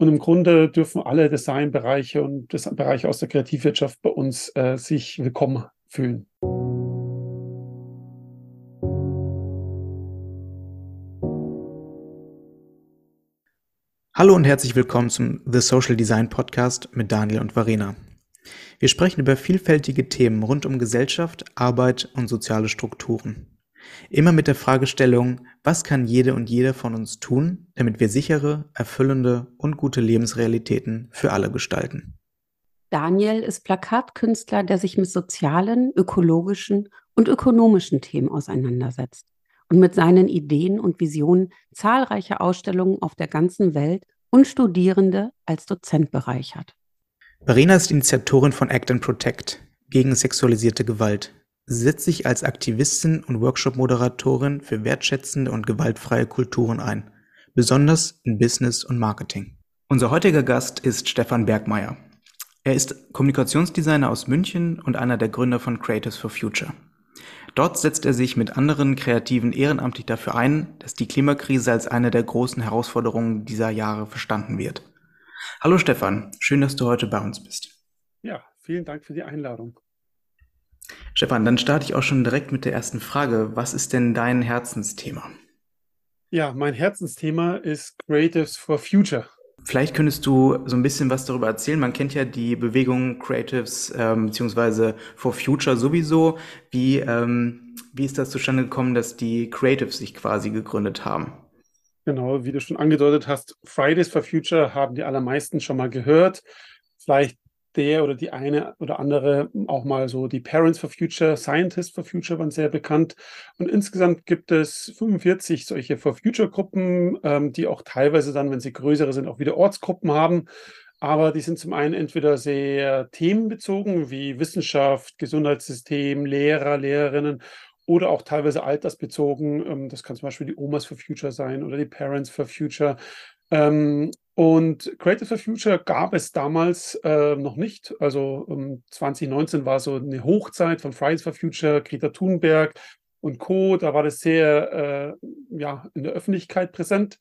Und im Grunde dürfen alle Designbereiche und Bereiche aus der Kreativwirtschaft bei uns äh, sich willkommen fühlen. Hallo und herzlich willkommen zum The Social Design Podcast mit Daniel und Varena. Wir sprechen über vielfältige Themen rund um Gesellschaft, Arbeit und soziale Strukturen. Immer mit der Fragestellung, was kann jede und jeder von uns tun, damit wir sichere, erfüllende und gute Lebensrealitäten für alle gestalten. Daniel ist Plakatkünstler, der sich mit sozialen, ökologischen und ökonomischen Themen auseinandersetzt und mit seinen Ideen und Visionen zahlreiche Ausstellungen auf der ganzen Welt und Studierende als Dozent bereichert. Verena ist Initiatorin von Act and Protect gegen sexualisierte Gewalt, Sie setzt sich als Aktivistin und Workshop-Moderatorin für wertschätzende und gewaltfreie Kulturen ein, besonders in Business und Marketing. Unser heutiger Gast ist Stefan Bergmeier. Er ist Kommunikationsdesigner aus München und einer der Gründer von Creatives for Future. Dort setzt er sich mit anderen Kreativen ehrenamtlich dafür ein, dass die Klimakrise als eine der großen Herausforderungen dieser Jahre verstanden wird. Hallo Stefan, schön, dass du heute bei uns bist. Ja, vielen Dank für die Einladung. Stefan, dann starte ich auch schon direkt mit der ersten Frage. Was ist denn dein Herzensthema? Ja, mein Herzensthema ist Creatives for Future. Vielleicht könntest du so ein bisschen was darüber erzählen. Man kennt ja die Bewegung Creatives ähm, beziehungsweise for Future sowieso. Wie, ähm, wie ist das zustande gekommen, dass die Creatives sich quasi gegründet haben? Genau, wie du schon angedeutet hast, Fridays for Future haben die allermeisten schon mal gehört. Vielleicht der oder die eine oder andere auch mal so die Parents for Future, Scientists for Future waren sehr bekannt. Und insgesamt gibt es 45 solche For Future Gruppen, ähm, die auch teilweise dann, wenn sie größere sind, auch wieder Ortsgruppen haben. Aber die sind zum einen entweder sehr themenbezogen, wie Wissenschaft, Gesundheitssystem, Lehrer, Lehrerinnen oder auch teilweise altersbezogen. Ähm, das kann zum Beispiel die Omas for Future sein oder die Parents for Future. Ähm, und Creative for Future gab es damals äh, noch nicht. Also ähm, 2019 war so eine Hochzeit von Fridays for Future, Greta Thunberg und Co. Da war das sehr äh, ja, in der Öffentlichkeit präsent.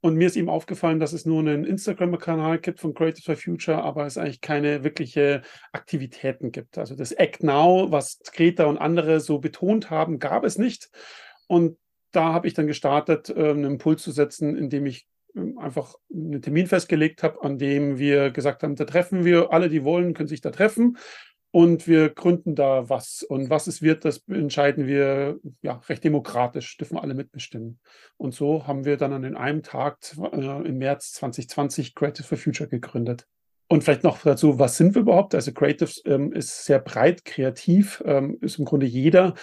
Und mir ist ihm aufgefallen, dass es nur einen Instagram-Kanal gibt von Creative for Future, aber es eigentlich keine wirkliche Aktivitäten gibt. Also das Act Now, was Greta und andere so betont haben, gab es nicht. Und da habe ich dann gestartet, äh, einen Impuls zu setzen, indem ich ähm, einfach einen Termin festgelegt habe, an dem wir gesagt haben, da treffen wir, alle, die wollen, können sich da treffen und wir gründen da was. Und was es wird, das entscheiden wir ja recht demokratisch, dürfen alle mitbestimmen. Und so haben wir dann an einem Tag äh, im März 2020 Creative for Future gegründet. Und vielleicht noch dazu, was sind wir überhaupt? Also Creative ähm, ist sehr breit, kreativ, ähm, ist im Grunde jeder,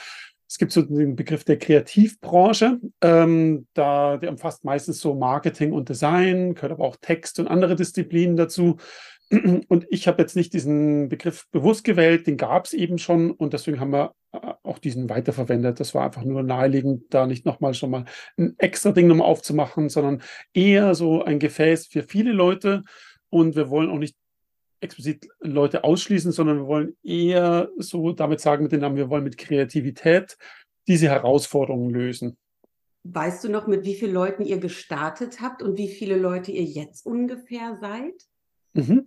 es gibt so den Begriff der Kreativbranche. Ähm, da, der umfasst meistens so Marketing und Design, gehört aber auch Text und andere Disziplinen dazu. Und ich habe jetzt nicht diesen Begriff bewusst gewählt, den gab es eben schon und deswegen haben wir äh, auch diesen weiterverwendet. Das war einfach nur naheliegend, da nicht nochmal schon mal ein extra Ding nochmal aufzumachen, sondern eher so ein Gefäß für viele Leute. Und wir wollen auch nicht explizit Leute ausschließen, sondern wir wollen eher so damit sagen mit den Namen, wir wollen mit Kreativität diese Herausforderungen lösen. Weißt du noch, mit wie vielen Leuten ihr gestartet habt und wie viele Leute ihr jetzt ungefähr seid? Mhm.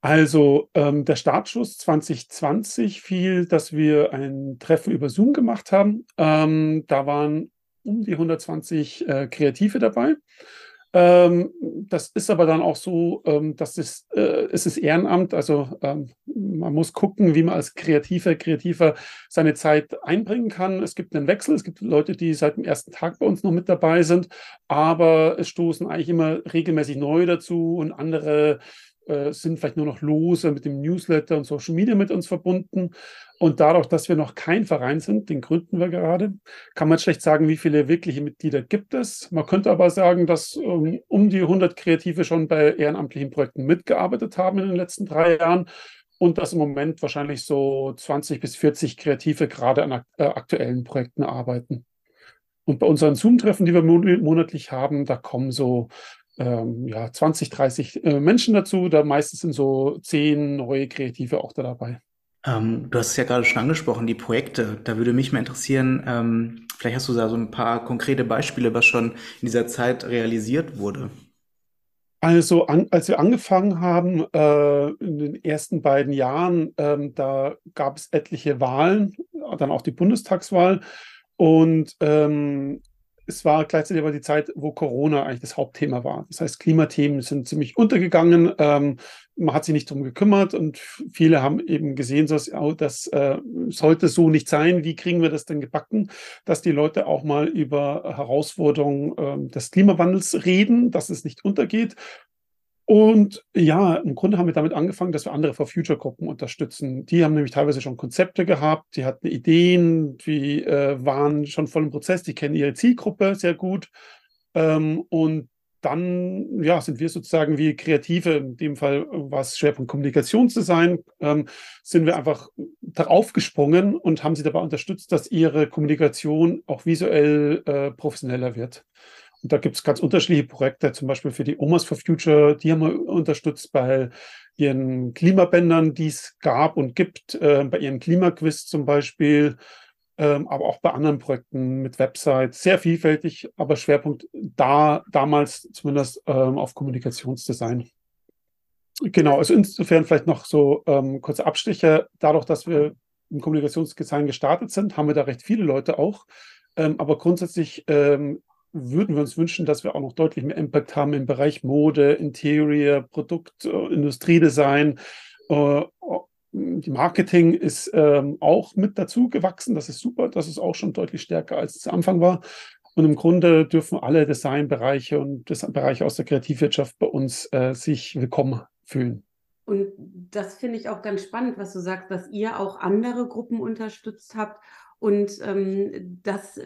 Also ähm, der Startschuss 2020 fiel, dass wir ein Treffen über Zoom gemacht haben. Ähm, da waren um die 120 äh, Kreative dabei. Ähm, das ist aber dann auch so, ähm, dass es, äh, es ist Ehrenamt, also ähm, man muss gucken, wie man als Kreativer, Kreativer seine Zeit einbringen kann. Es gibt einen Wechsel, es gibt Leute, die seit dem ersten Tag bei uns noch mit dabei sind, aber es stoßen eigentlich immer regelmäßig neue dazu und andere äh, sind vielleicht nur noch lose mit dem Newsletter und Social Media mit uns verbunden. Und dadurch, dass wir noch kein Verein sind, den gründen wir gerade, kann man schlecht sagen, wie viele wirkliche Mitglieder gibt es. Man könnte aber sagen, dass ähm, um die 100 Kreative schon bei ehrenamtlichen Projekten mitgearbeitet haben in den letzten drei Jahren und dass im Moment wahrscheinlich so 20 bis 40 Kreative gerade an äh, aktuellen Projekten arbeiten. Und bei unseren Zoom-Treffen, die wir monatlich haben, da kommen so ähm, ja, 20, 30 äh, Menschen dazu. Da meistens sind so zehn neue Kreative auch da dabei. Ähm, du hast es ja gerade schon angesprochen, die Projekte. Da würde mich mal interessieren, ähm, vielleicht hast du da so ein paar konkrete Beispiele, was schon in dieser Zeit realisiert wurde. Also, an, als wir angefangen haben, äh, in den ersten beiden Jahren, ähm, da gab es etliche Wahlen, dann auch die Bundestagswahl. Und ähm, es war gleichzeitig aber die Zeit, wo Corona eigentlich das Hauptthema war. Das heißt, Klimathemen sind ziemlich untergegangen. Ähm, man hat sich nicht darum gekümmert und viele haben eben gesehen, dass, das äh, sollte so nicht sein. Wie kriegen wir das denn gebacken, dass die Leute auch mal über Herausforderungen äh, des Klimawandels reden, dass es nicht untergeht und ja, im Grunde haben wir damit angefangen, dass wir andere For Future Gruppen unterstützen. Die haben nämlich teilweise schon Konzepte gehabt, die hatten Ideen, die äh, waren schon voll im Prozess, die kennen ihre Zielgruppe sehr gut. Ähm, und dann ja, sind wir sozusagen wie Kreative, in dem Fall war es Schwerpunkt Kommunikationsdesign, ähm, sind wir einfach darauf gesprungen und haben sie dabei unterstützt, dass ihre Kommunikation auch visuell äh, professioneller wird. Und da gibt es ganz unterschiedliche Projekte, zum Beispiel für die Omas for Future, die haben wir unterstützt bei ihren Klimabändern, die es gab und gibt, äh, bei ihrem Klimaquiz zum Beispiel, ähm, aber auch bei anderen Projekten mit Websites. Sehr vielfältig, aber Schwerpunkt da damals zumindest ähm, auf Kommunikationsdesign. Genau, also insofern vielleicht noch so ähm, kurze Abstiche. Dadurch, dass wir im Kommunikationsdesign gestartet sind, haben wir da recht viele Leute auch. Ähm, aber grundsätzlich ähm, würden wir uns wünschen, dass wir auch noch deutlich mehr Impact haben im Bereich Mode, Interior, Produkt, äh, Industriedesign. Äh, die Marketing ist ähm, auch mit dazu gewachsen. Das ist super. Das ist auch schon deutlich stärker, als es am Anfang war. Und im Grunde dürfen alle Designbereiche und Bereiche aus der Kreativwirtschaft bei uns äh, sich willkommen fühlen. Und das finde ich auch ganz spannend, was du sagst, dass ihr auch andere Gruppen unterstützt habt und ähm, das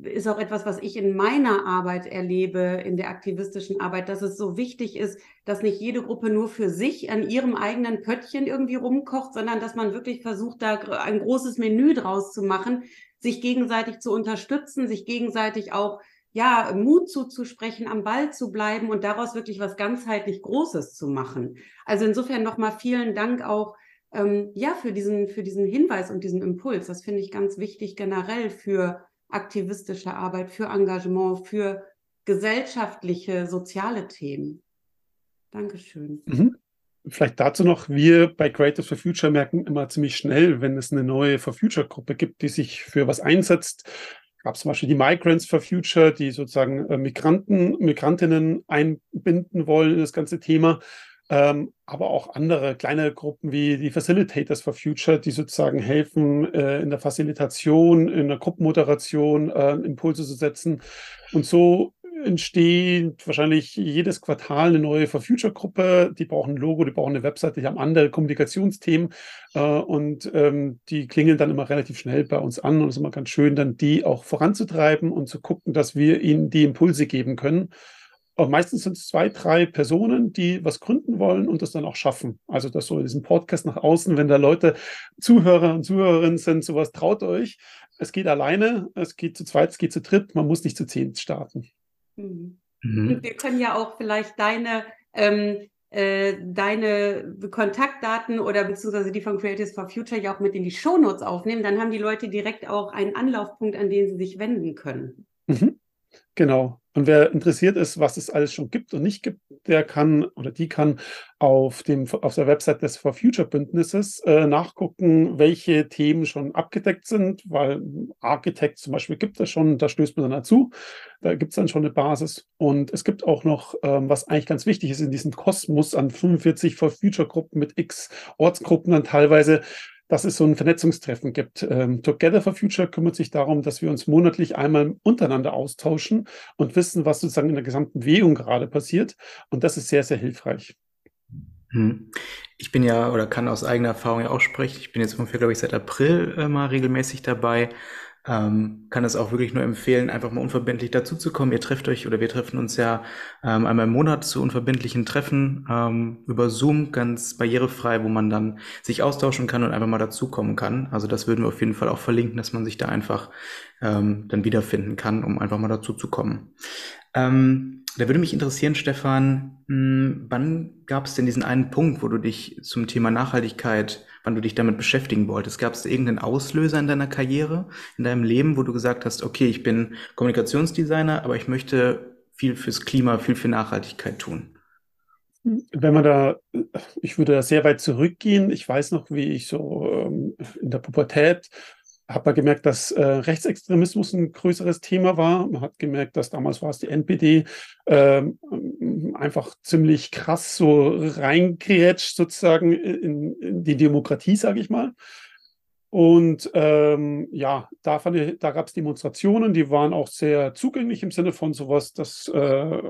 ist auch etwas, was ich in meiner Arbeit erlebe, in der aktivistischen Arbeit, dass es so wichtig ist, dass nicht jede Gruppe nur für sich an ihrem eigenen Pöttchen irgendwie rumkocht, sondern dass man wirklich versucht, da ein großes Menü draus zu machen, sich gegenseitig zu unterstützen, sich gegenseitig auch ja, Mut zuzusprechen, am Ball zu bleiben und daraus wirklich was ganzheitlich Großes zu machen. Also insofern nochmal vielen Dank auch ähm, ja, für diesen, für diesen Hinweis und diesen Impuls. Das finde ich ganz wichtig generell für aktivistische Arbeit, für Engagement, für gesellschaftliche, soziale Themen. Dankeschön. Mhm. Vielleicht dazu noch, wir bei Creative for Future merken immer ziemlich schnell, wenn es eine neue For Future Gruppe gibt, die sich für was einsetzt. Gab zum Beispiel die Migrants for Future, die sozusagen äh, Migranten, Migrantinnen einbinden wollen in das ganze Thema ähm, aber auch andere kleine Gruppen wie die Facilitators for Future, die sozusagen helfen, äh, in der Facilitation, in der Gruppenmoderation äh, Impulse zu setzen. Und so entsteht wahrscheinlich jedes Quartal eine neue For Future Gruppe. Die brauchen ein Logo, die brauchen eine Webseite, die haben andere Kommunikationsthemen äh, und ähm, die klingeln dann immer relativ schnell bei uns an und es ist immer ganz schön, dann die auch voranzutreiben und zu gucken, dass wir ihnen die Impulse geben können. Aber meistens sind es zwei, drei Personen, die was gründen wollen und das dann auch schaffen. Also das so in diesem Podcast nach außen, wenn da Leute, Zuhörer und Zuhörerinnen sind, sowas traut euch. Es geht alleine, es geht zu zweit, es geht zu dritt, man muss nicht zu zehn starten. Mhm. Mhm. Wir können ja auch vielleicht deine ähm, äh, deine Kontaktdaten oder beziehungsweise die von Creatives for Future ja auch mit in die Shownotes aufnehmen, dann haben die Leute direkt auch einen Anlaufpunkt, an den sie sich wenden können. Mhm. Genau. Und wer interessiert ist, was es alles schon gibt und nicht gibt, der kann oder die kann auf, dem, auf der Website des For Future Bündnisses äh, nachgucken, welche Themen schon abgedeckt sind, weil Architect zum Beispiel gibt es schon, da stößt man dann dazu. Da gibt es dann schon eine Basis. Und es gibt auch noch, ähm, was eigentlich ganz wichtig ist, in diesem Kosmos an 45 For Future Gruppen mit X Ortsgruppen dann teilweise dass es so ein Vernetzungstreffen gibt. Ähm, Together for Future kümmert sich darum, dass wir uns monatlich einmal untereinander austauschen und wissen, was sozusagen in der gesamten Bewegung gerade passiert. Und das ist sehr, sehr hilfreich. Hm. Ich bin ja oder kann aus eigener Erfahrung ja auch sprechen. Ich bin jetzt ungefähr, glaube ich, seit April äh, mal regelmäßig dabei. Ähm, kann es auch wirklich nur empfehlen, einfach mal unverbindlich dazuzukommen. Ihr trefft euch oder wir treffen uns ja ähm, einmal im Monat zu unverbindlichen Treffen ähm, über Zoom, ganz barrierefrei, wo man dann sich austauschen kann und einfach mal dazukommen kann. Also das würden wir auf jeden Fall auch verlinken, dass man sich da einfach ähm, dann wiederfinden kann, um einfach mal dazuzukommen. Ähm, da würde mich interessieren, Stefan, mh, hm, wann gab es denn diesen einen Punkt, wo du dich zum Thema Nachhaltigkeit, wann du dich damit beschäftigen wolltest? Gab es irgendeinen Auslöser in deiner Karriere, in deinem Leben, wo du gesagt hast, okay, ich bin Kommunikationsdesigner, aber ich möchte viel fürs Klima, viel für Nachhaltigkeit tun? Wenn man da, ich würde da sehr weit zurückgehen. Ich weiß noch, wie ich so ähm, in der Pubertät hat man gemerkt, dass äh, Rechtsextremismus ein größeres Thema war. Man hat gemerkt, dass damals war es die NPD äh, einfach ziemlich krass so reingrätscht sozusagen in, in die Demokratie, sage ich mal. Und ähm, ja, da, ich, da gab es Demonstrationen, die waren auch sehr zugänglich im Sinne von sowas, das äh,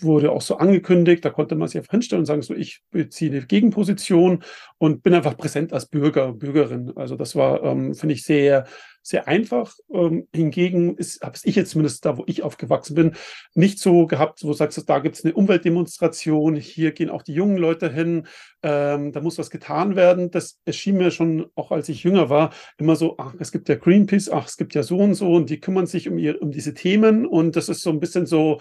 wurde auch so angekündigt, da konnte man sich einfach hinstellen und sagen, so ich beziehe eine Gegenposition und bin einfach präsent als Bürger, Bürgerin. Also das war, ähm, finde ich, sehr, sehr einfach. Ähm, hingegen habe ich jetzt zumindest da, wo ich aufgewachsen bin, nicht so gehabt, wo du sagst, da gibt es eine Umweltdemonstration, hier gehen auch die jungen Leute hin, ähm, da muss was getan werden. Das erschien mir schon, auch als ich jünger war, immer so, ach, es gibt ja Greenpeace, ach, es gibt ja so und so und die kümmern sich um, ihr, um diese Themen und das ist so ein bisschen so,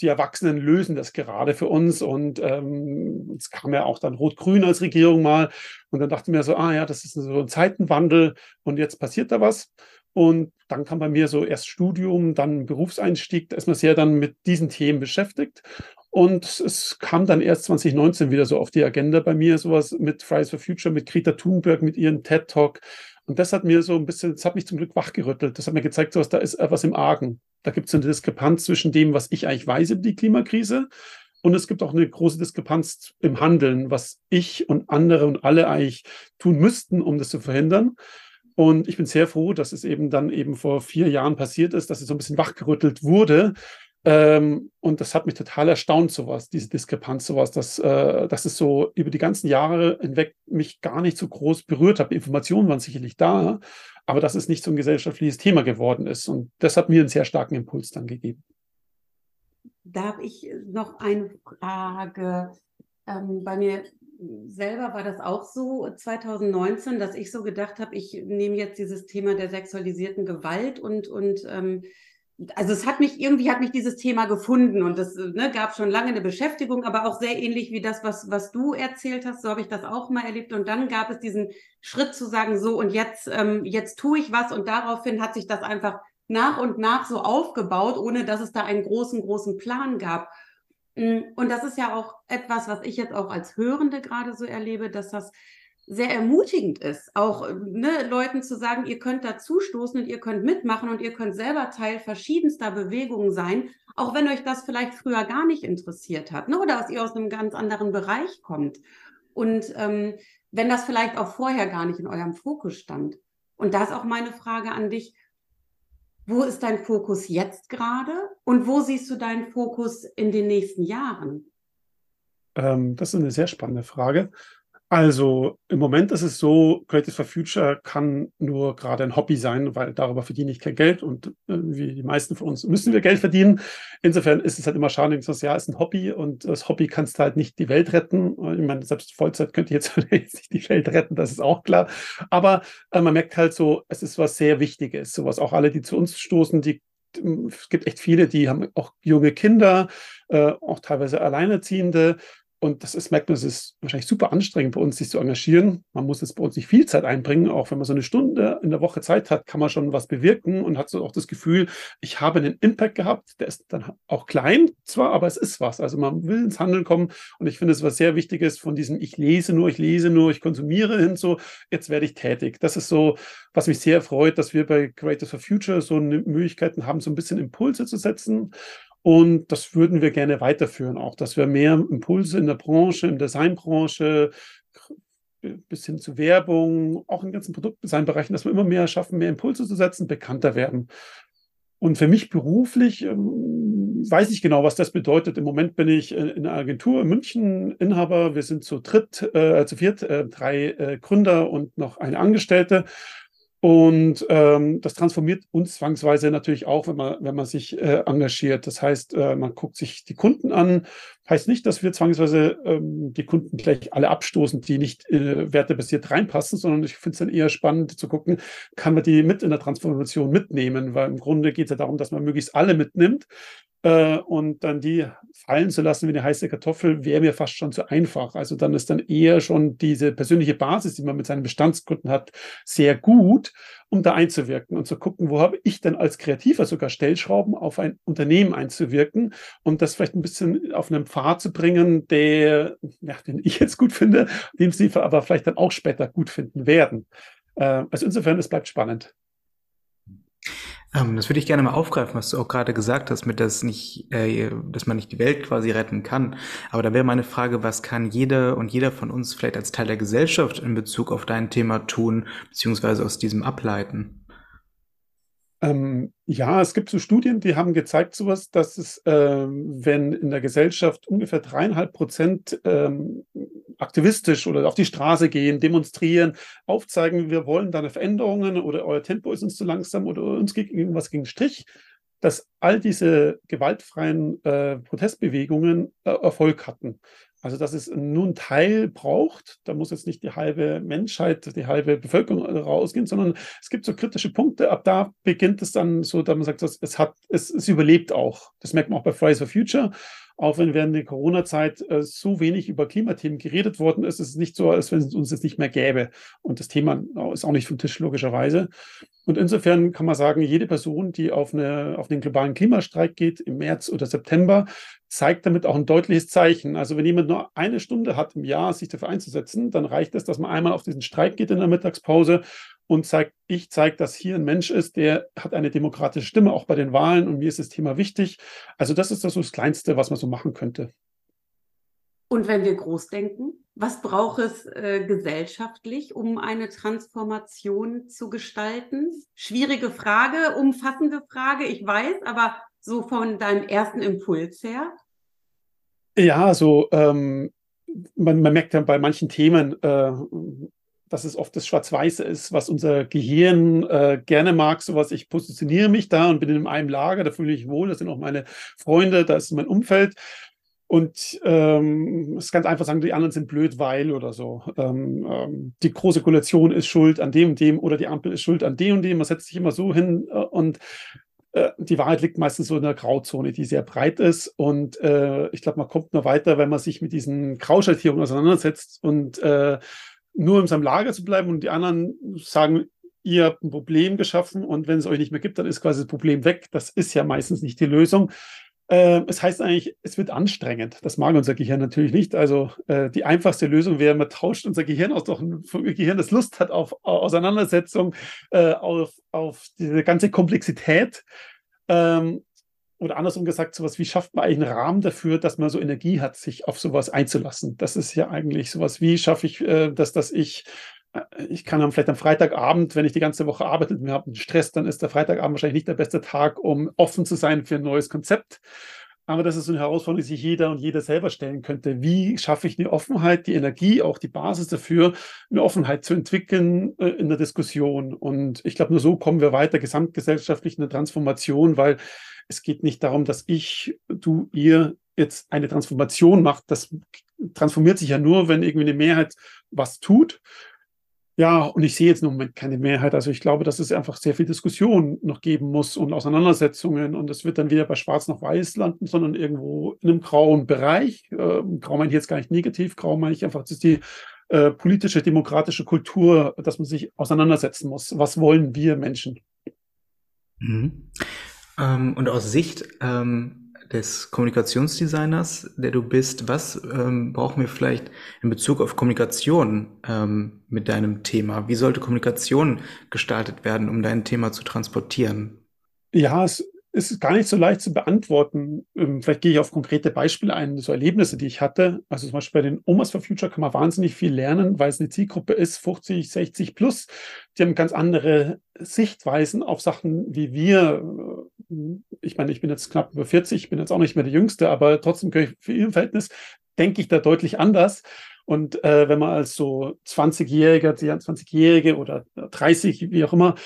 die Erwachsenen lösen das gerade für uns. Und ähm, es kam ja auch dann Rot-Grün als Regierung mal. Und dann dachte ich mir so, ah ja, das ist so ein Zeitenwandel und jetzt passiert da was. Und dann kam bei mir so erst Studium, dann Berufseinstieg. Da ist man sehr dann mit diesen Themen beschäftigt. Und es kam dann erst 2019 wieder so auf die Agenda bei mir, sowas mit Fridays for Future, mit Greta Thunberg, mit ihren TED Talk. Und das hat mir so ein bisschen, das hat mich zum Glück wachgerüttelt. Das hat mir gezeigt, so was, da ist etwas im Argen. Da gibt es eine Diskrepanz zwischen dem, was ich eigentlich weiß über die Klimakrise. Und es gibt auch eine große Diskrepanz im Handeln, was ich und andere und alle eigentlich tun müssten, um das zu verhindern. Und ich bin sehr froh, dass es eben dann eben vor vier Jahren passiert ist, dass es so ein bisschen wachgerüttelt wurde. Ähm, und das hat mich total erstaunt, sowas, diese Diskrepanz, sowas, dass, äh, dass es so über die ganzen Jahre hinweg mich gar nicht so groß berührt hat. Informationen waren sicherlich da, aber dass es nicht so ein gesellschaftliches Thema geworden ist. Und das hat mir einen sehr starken Impuls dann gegeben. Da habe ich noch eine Frage. Ähm, bei mir selber war das auch so 2019, dass ich so gedacht habe, ich nehme jetzt dieses Thema der sexualisierten Gewalt und, und ähm, also es hat mich, irgendwie hat mich dieses Thema gefunden und es ne, gab schon lange eine Beschäftigung, aber auch sehr ähnlich wie das, was, was du erzählt hast, so habe ich das auch mal erlebt. Und dann gab es diesen Schritt zu sagen, so und jetzt, ähm, jetzt tue ich was und daraufhin hat sich das einfach nach und nach so aufgebaut, ohne dass es da einen großen, großen Plan gab. Mm, und das ist ja auch etwas, was ich jetzt auch als Hörende gerade so erlebe, dass das sehr ermutigend ist, auch ne, Leuten zu sagen, ihr könnt dazustoßen und ihr könnt mitmachen und ihr könnt selber Teil verschiedenster Bewegungen sein, auch wenn euch das vielleicht früher gar nicht interessiert hat ne, oder dass ihr aus einem ganz anderen Bereich kommt. Und ähm, wenn das vielleicht auch vorher gar nicht in eurem Fokus stand. Und da ist auch meine Frage an dich, wo ist dein Fokus jetzt gerade und wo siehst du deinen Fokus in den nächsten Jahren? Ähm, das ist eine sehr spannende Frage. Also im Moment ist es so, Creative for Future kann nur gerade ein Hobby sein, weil darüber verdiene ich kein Geld und äh, wie die meisten von uns müssen wir Geld verdienen. Insofern ist es halt immer schade, dass ja, ist ein Hobby und das Hobby kannst du halt nicht die Welt retten. Ich meine, selbst Vollzeit könnte jetzt, jetzt nicht die Welt retten, das ist auch klar. Aber äh, man merkt halt so, es ist was sehr Wichtiges, sowas. Auch alle, die zu uns stoßen, die es gibt echt viele, die haben auch junge Kinder, äh, auch teilweise Alleinerziehende und das ist, merkt man, es ist wahrscheinlich super anstrengend bei uns, sich zu engagieren. Man muss jetzt bei uns nicht viel Zeit einbringen. Auch wenn man so eine Stunde in der Woche Zeit hat, kann man schon was bewirken und hat so auch das Gefühl, ich habe einen Impact gehabt. Der ist dann auch klein zwar, aber es ist was. Also man will ins Handeln kommen. Und ich finde es was sehr Wichtiges von diesem, ich lese nur, ich lese nur, ich konsumiere hin so, jetzt werde ich tätig. Das ist so, was mich sehr freut, dass wir bei Creators for Future so Möglichkeiten haben, so ein bisschen Impulse zu setzen und das würden wir gerne weiterführen, auch dass wir mehr Impulse in der Branche, in der Designbranche, bis hin zu Werbung, auch in ganzen Produktdesignbereichen, dass wir immer mehr schaffen, mehr Impulse zu setzen, bekannter werden. Und für mich beruflich ähm, weiß ich genau, was das bedeutet. Im Moment bin ich in einer Agentur in München Inhaber. Wir sind zu dritt, äh, zu viert, äh, drei äh, Gründer und noch eine Angestellte. Und ähm, das transformiert uns zwangsweise natürlich auch, wenn man, wenn man sich äh, engagiert. Das heißt, äh, man guckt sich die Kunden an. Heißt nicht, dass wir zwangsweise ähm, die Kunden gleich alle abstoßen, die nicht äh, wertebasiert reinpassen, sondern ich finde es dann eher spannend zu gucken, kann man die mit in der Transformation mitnehmen, weil im Grunde geht es ja darum, dass man möglichst alle mitnimmt. äh, und dann die fallen zu lassen wie eine heiße Kartoffel, wäre mir fast schon zu einfach. Also dann ist dann eher schon diese persönliche Basis, die man mit seinen Bestandskunden hat, sehr gut, um da einzuwirken und zu gucken, wo habe ich denn als Kreativer sogar Stellschrauben auf ein Unternehmen einzuwirken und das vielleicht ein bisschen auf einen Pfad zu bringen, der, ja, den ich jetzt gut finde, den sie aber vielleicht dann auch später gut finden werden. Äh, also insofern, es bleibt spannend. Ähm, das würde ich gerne mal aufgreifen, was du auch gerade gesagt hast, mit dass nicht, äh, dass man nicht die Welt quasi retten kann. Aber da wäre meine Frage, was kann jeder und jeder von uns vielleicht als Teil der Gesellschaft in Bezug auf dein Thema tun, beziehungsweise aus diesem ableiten? Ähm, ja, es gibt so Studien, die haben gezeigt sowas, dass es, ähm, wenn in der Gesellschaft ungefähr dreieinhalb Prozent ähm, aktivistisch oder auf die Straße gehen, demonstrieren, aufzeigen, wir wollen da Veränderungen oder euer Tempo ist uns zu langsam oder uns geht irgendwas gegen Strich, dass all diese gewaltfreien äh, Protestbewegungen äh, Erfolg hatten. Also, dass es einen Teil braucht, da muss jetzt nicht die halbe Menschheit, die halbe Bevölkerung rausgehen, sondern es gibt so kritische Punkte. Ab da beginnt es dann so, dass man sagt, es hat, es, es überlebt auch. Das merkt man auch bei Fridays for Future. Auch wenn während der Corona-Zeit äh, so wenig über Klimathemen geredet worden ist, ist es nicht so, als wenn es uns jetzt nicht mehr gäbe. Und das Thema ist auch nicht vom Tisch, logischerweise. Und insofern kann man sagen, jede Person, die auf, eine, auf den globalen Klimastreik geht im März oder September, zeigt damit auch ein deutliches Zeichen. Also wenn jemand nur eine Stunde hat im Jahr, sich dafür einzusetzen, dann reicht es, dass man einmal auf diesen Streik geht in der Mittagspause und zeigt, ich zeige, dass hier ein Mensch ist, der hat eine demokratische Stimme, auch bei den Wahlen und mir ist das Thema wichtig. Also das ist das, so das Kleinste, was man so machen könnte. Und wenn wir groß denken, was braucht es äh, gesellschaftlich, um eine Transformation zu gestalten? Schwierige Frage, umfassende Frage, ich weiß, aber so von deinem ersten Impuls her? Ja, so ähm, man, man, merkt ja bei manchen Themen, äh, dass es oft das Schwarz-Weiße ist, was unser Gehirn äh, gerne mag, sowas, ich positioniere mich da und bin in einem Lager, da fühle ich mich wohl, das sind auch meine Freunde, da ist mein Umfeld. Und ähm, es ist ganz einfach sagen, die anderen sind blöd, weil oder so. Ähm, ähm, die große Koalition ist schuld an dem und dem oder die Ampel ist schuld an dem und dem. Man setzt sich immer so hin äh, und äh, die Wahrheit liegt meistens so in der Grauzone, die sehr breit ist. Und äh, ich glaube, man kommt nur weiter, wenn man sich mit diesen Grauschattierungen auseinandersetzt und äh, nur in seinem Lager zu bleiben und die anderen sagen, ihr habt ein Problem geschaffen und wenn es euch nicht mehr gibt, dann ist quasi das Problem weg. Das ist ja meistens nicht die Lösung. Äh, es heißt eigentlich, es wird anstrengend. Das mag unser Gehirn natürlich nicht. Also äh, die einfachste Lösung wäre, man tauscht unser Gehirn aus doch ein Gehirn, das Lust hat auf Auseinandersetzung, äh, auf, auf diese ganze Komplexität. Ähm, oder andersrum gesagt, sowas wie schafft man eigentlich einen Rahmen dafür, dass man so Energie hat, sich auf sowas einzulassen. Das ist ja eigentlich sowas, wie schaffe ich, äh, dass, dass ich äh, ich kann dann vielleicht am Freitagabend, wenn ich die ganze Woche arbeite und wir haben Stress, dann ist der Freitagabend wahrscheinlich nicht der beste Tag, um offen zu sein für ein neues Konzept. Aber das ist so eine Herausforderung, die sich jeder und jeder selber stellen könnte. Wie schaffe ich eine Offenheit, die Energie, auch die Basis dafür, eine Offenheit zu entwickeln äh, in der Diskussion? Und ich glaube, nur so kommen wir weiter gesamtgesellschaftlich in der Transformation, weil es geht nicht darum, dass ich, du, ihr jetzt eine Transformation macht. Das transformiert sich ja nur, wenn irgendwie eine Mehrheit was tut. Ja, und ich sehe jetzt im Moment keine Mehrheit. Also ich glaube, dass es einfach sehr viel Diskussion noch geben muss und Auseinandersetzungen. Und es wird dann wieder bei Schwarz nach Weiß landen, sondern irgendwo in einem grauen Bereich. Äh, grau meine ich jetzt gar nicht negativ. Grau meine ich einfach, das ist die äh, politische, demokratische Kultur, dass man sich auseinandersetzen muss. Was wollen wir Menschen? Mhm. Ähm, und aus Sicht ähm, des Kommunikationsdesigners, der du bist, was ähm, brauchen wir vielleicht in Bezug auf Kommunikation ähm, mit deinem Thema? Wie sollte Kommunikation gestaltet werden, um dein Thema zu transportieren? Ja, es ist gar nicht so leicht zu beantworten. Ähm, vielleicht gehe ich auf konkrete Beispiele ein, so Erlebnisse, die ich hatte. Also zum Beispiel bei den Omas for Future kann man wahnsinnig viel lernen, weil es eine Zielgruppe ist, 50, 60 plus. Die haben ganz andere Sichtweisen auf Sachen wie wir. Ich meine, ich bin jetzt knapp über 40, ich bin jetzt auch nicht mehr der Jüngste, aber trotzdem für ihr Verhältnis denke ich da deutlich anders. Und äh, wenn man als so 20-Jähriger, 20-Jährige oder 30, wie auch immer,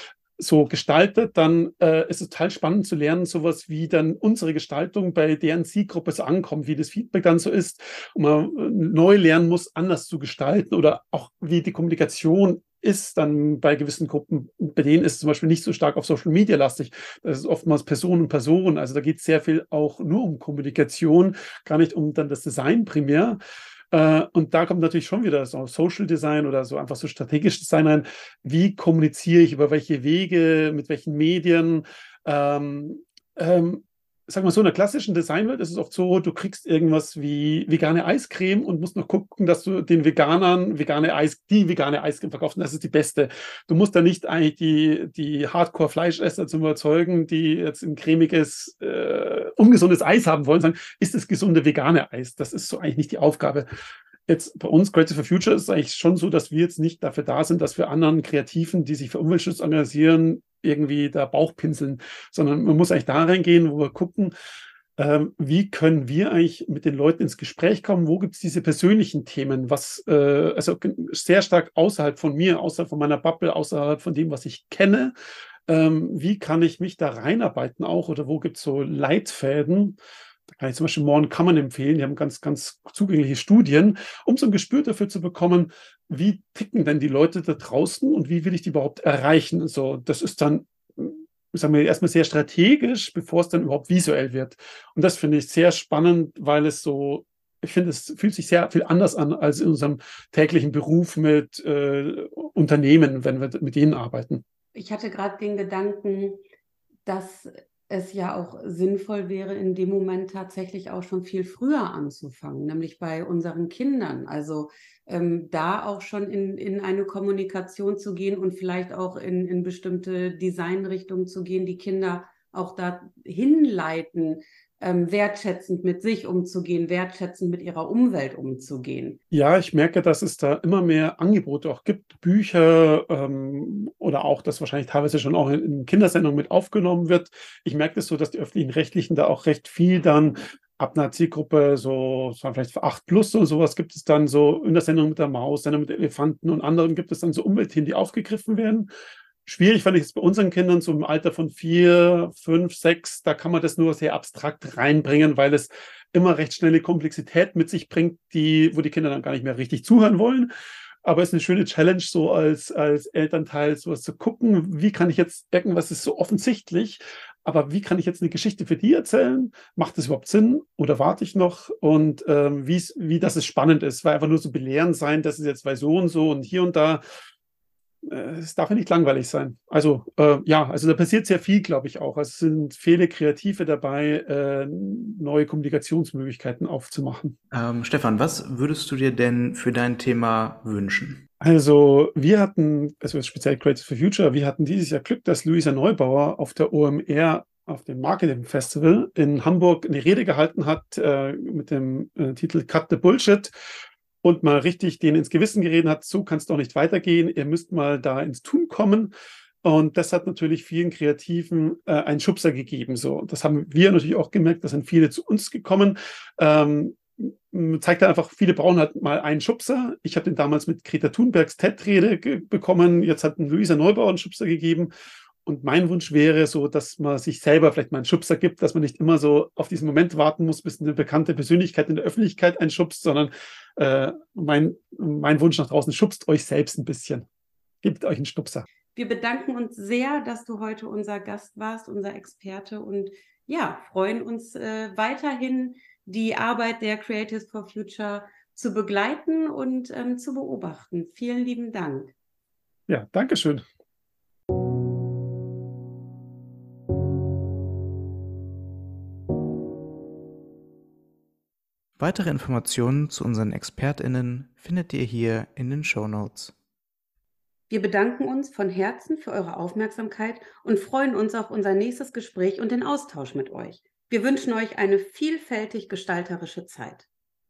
so gestaltet, dann äh, ist es total spannend zu lernen, sowas wie dann unsere Gestaltung bei deren Zielgruppe so ankommt, wie das Feedback dann so ist und man äh, neu lernen muss, anders zu gestalten oder auch wie die Kommunikation ist, dann bei gewissen Gruppen, bei denen ist zum Beispiel nicht so stark auf Social Media lastig. Das ist oftmals Person und Person. Also da geht es sehr viel auch nur um Kommunikation, gar nicht um dann das Design primär. Äh, und da kommt natürlich schon wieder so Social Design oder so einfach so strategisches Design rein. Wie kommuniziere ich, über welche Wege, mit welchen Medien? Ähm, ähm, sag mal so, in der klassischen Designwelt ist es oft so, du kriegst irgendwas wie vegane Eiscreme und musst noch gucken, dass du den Veganern vegane Eis, die vegane Eiscreme verkaufst. Und das ist die beste. Du musst da nicht eigentlich die, die Hardcore-Fleischesser zum überzeugen, die jetzt ein cremiges, äh, ungesundes Eis haben wollen, sagen, ist das gesunde vegane Eis? Das ist so eigentlich nicht die Aufgabe. Jetzt bei uns, Creative for Future, ist es eigentlich schon so, dass wir jetzt nicht dafür da sind, dass wir anderen Kreativen, die sich für Umweltschutz engagieren, irgendwie da Bauch pinseln, sondern man muss eigentlich da reingehen, wo wir gucken, ähm, wie können wir eigentlich mit den Leuten ins Gespräch kommen? Wo gibt es diese persönlichen Themen, was äh, also sehr stark außerhalb von mir, außerhalb von meiner Bubble, außerhalb von dem, was ich kenne? Ähm, wie kann ich mich da reinarbeiten auch oder wo gibt es so Leitfäden? Da kann ich zum Beispiel Morn Kammern empfehlen. Die haben ganz, ganz zugängliche Studien, um so ein Gespür dafür zu bekommen, wie ticken denn die Leute da draußen und wie will ich die überhaupt erreichen? So, das ist dann, sagen wir, erstmal sehr strategisch, bevor es dann überhaupt visuell wird. Und das finde ich sehr spannend, weil es so, ich finde, es fühlt sich sehr viel anders an als in unserem täglichen Beruf mit äh, Unternehmen, wenn wir mit denen arbeiten. Ich hatte gerade den Gedanken, dass es ja auch sinnvoll wäre, in dem Moment tatsächlich auch schon viel früher anzufangen, nämlich bei unseren Kindern. Also ähm, da auch schon in, in eine Kommunikation zu gehen und vielleicht auch in, in bestimmte Designrichtungen zu gehen, die Kinder auch da hinleiten, ähm, wertschätzend mit sich umzugehen, wertschätzend mit ihrer Umwelt umzugehen. Ja, ich merke, dass es da immer mehr Angebote auch gibt, Bücher ähm, oder auch, dass wahrscheinlich teilweise schon auch in, in Kindersendungen mit aufgenommen wird. Ich merke das so, dass die öffentlichen Rechtlichen da auch recht viel dann ab einer Zielgruppe, so vielleicht für 8 plus und sowas, gibt es dann so in der Sendung mit der Maus, Sendung mit Elefanten und anderen gibt es dann so Umweltthemen, die aufgegriffen werden. Schwierig fand ich es bei unseren Kindern so im Alter von vier, fünf, sechs, da kann man das nur sehr abstrakt reinbringen, weil es immer recht schnelle Komplexität mit sich bringt, die, wo die Kinder dann gar nicht mehr richtig zuhören wollen. Aber es ist eine schöne Challenge, so als, als Elternteil sowas zu gucken, wie kann ich jetzt, irgendwas ist so offensichtlich, aber wie kann ich jetzt eine Geschichte für die erzählen? Macht das überhaupt Sinn oder warte ich noch? Und ähm, wie das es spannend ist, weil einfach nur so belehrend sein, das ist jetzt bei so und so und hier und da es darf ja nicht langweilig sein. Also äh, ja, also da passiert sehr viel, glaube ich auch. Also es sind viele Kreative dabei, äh, neue Kommunikationsmöglichkeiten aufzumachen. Ähm, Stefan, was würdest du dir denn für dein Thema wünschen? Also wir hatten, also speziell Creative for Future, wir hatten dieses Jahr Glück, dass Luisa Neubauer auf der OMR auf dem Marketing Festival in Hamburg eine Rede gehalten hat äh, mit dem äh, Titel Cut the Bullshit und mal richtig denen ins Gewissen geredet hat, so kann es doch nicht weitergehen, ihr müsst mal da ins Tun kommen. Und das hat natürlich vielen Kreativen äh, einen Schubser gegeben. So, das haben wir natürlich auch gemerkt, da sind viele zu uns gekommen. Ähm, zeigt einfach, viele brauchen halt mal einen Schubser. Ich habe den damals mit Greta Thunbergs TED-Rede bekommen. Jetzt hat Luisa Neubauer einen Schubser gegeben. Und mein Wunsch wäre so, dass man sich selber vielleicht mal einen Schubser gibt, dass man nicht immer so auf diesen Moment warten muss, bis eine bekannte Persönlichkeit in der Öffentlichkeit einschubst, sondern äh, mein, mein Wunsch nach draußen, schubst euch selbst ein bisschen. Gebt euch einen Stupser. Wir bedanken uns sehr, dass du heute unser Gast warst, unser Experte und ja, freuen uns äh, weiterhin, die Arbeit der Creatives for Future zu begleiten und ähm, zu beobachten. Vielen lieben Dank. Ja, danke Weitere Informationen zu unseren ExpertInnen findet ihr hier in den Show Notes. Wir bedanken uns von Herzen für eure Aufmerksamkeit und freuen uns auf unser nächstes Gespräch und den Austausch mit euch. Wir wünschen euch eine vielfältig gestalterische Zeit.